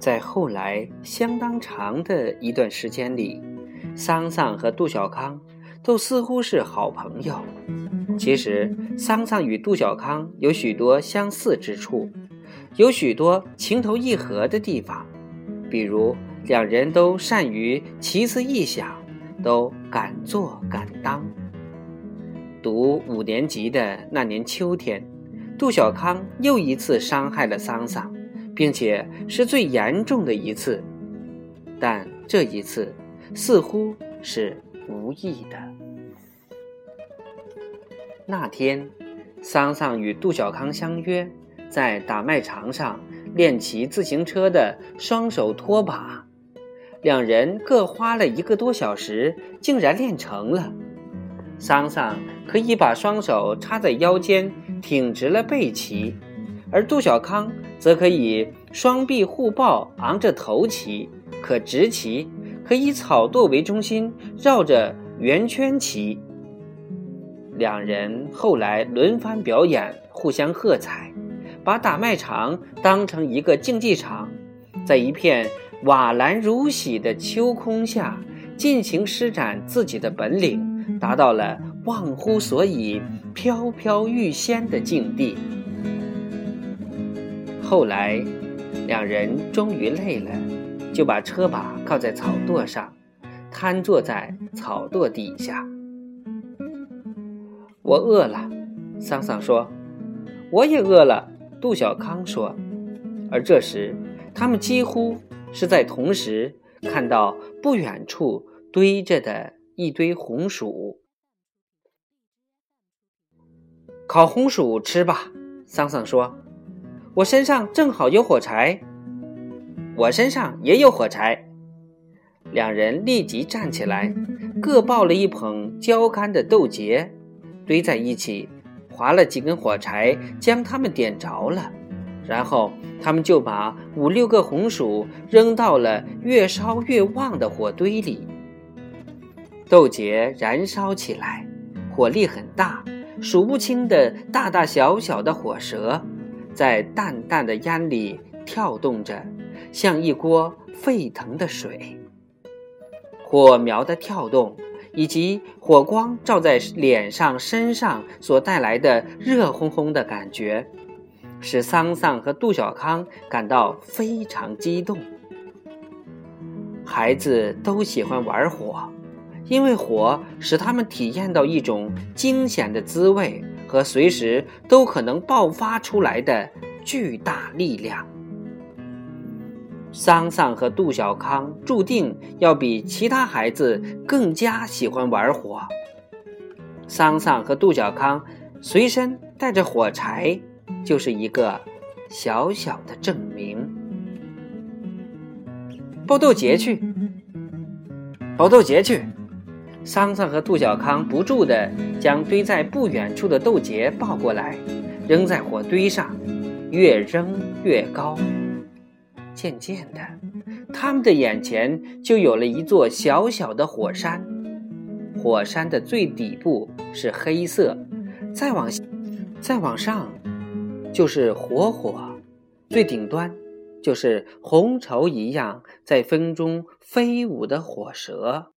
在后来相当长的一段时间里，桑桑和杜小康都似乎是好朋友。其实，桑桑与杜小康有许多相似之处，有许多情投意合的地方，比如两人都善于奇思异想，都敢做敢当。读五年级的那年秋天，杜小康又一次伤害了桑桑。并且是最严重的一次，但这一次似乎是无意的。那天，桑桑与杜小康相约在打麦场上练骑自行车的双手拖把，两人各花了一个多小时，竟然练成了。桑桑可以把双手插在腰间，挺直了背骑。而杜小康则可以双臂互抱，昂着头骑，可直骑，可以草垛为中心绕着圆圈骑。两人后来轮番表演，互相喝彩，把打麦场当成一个竞技场，在一片瓦蓝如洗的秋空下，尽情施展自己的本领，达到了忘乎所以、飘飘欲仙的境地。后来，两人终于累了，就把车把靠在草垛上，瘫坐在草垛底下。我饿了，桑桑说。我也饿了，杜小康说。而这时，他们几乎是在同时看到不远处堆着的一堆红薯。烤红薯吃吧，桑桑说。我身上正好有火柴，我身上也有火柴。两人立即站起来，各抱了一捧焦干的豆秸，堆在一起，划了几根火柴，将它们点着了。然后他们就把五六个红薯扔到了越烧越旺的火堆里。豆秸燃烧起来，火力很大，数不清的大大小小的火舌。在淡淡的烟里跳动着，像一锅沸腾的水。火苗的跳动以及火光照在脸上、身上所带来的热烘烘的感觉，使桑桑和杜小康感到非常激动。孩子都喜欢玩火，因为火使他们体验到一种惊险的滋味。和随时都可能爆发出来的巨大力量，桑桑和杜小康注定要比其他孩子更加喜欢玩火。桑桑和杜小康随身带着火柴，就是一个小小的证明。包豆节去，包豆节去。桑桑和杜小康不住地将堆在不远处的豆秸抱过来，扔在火堆上，越扔越高。渐渐的，他们的眼前就有了一座小小的火山。火山的最底部是黑色，再往再往上就是活火，最顶端就是红绸一样在风中飞舞的火蛇。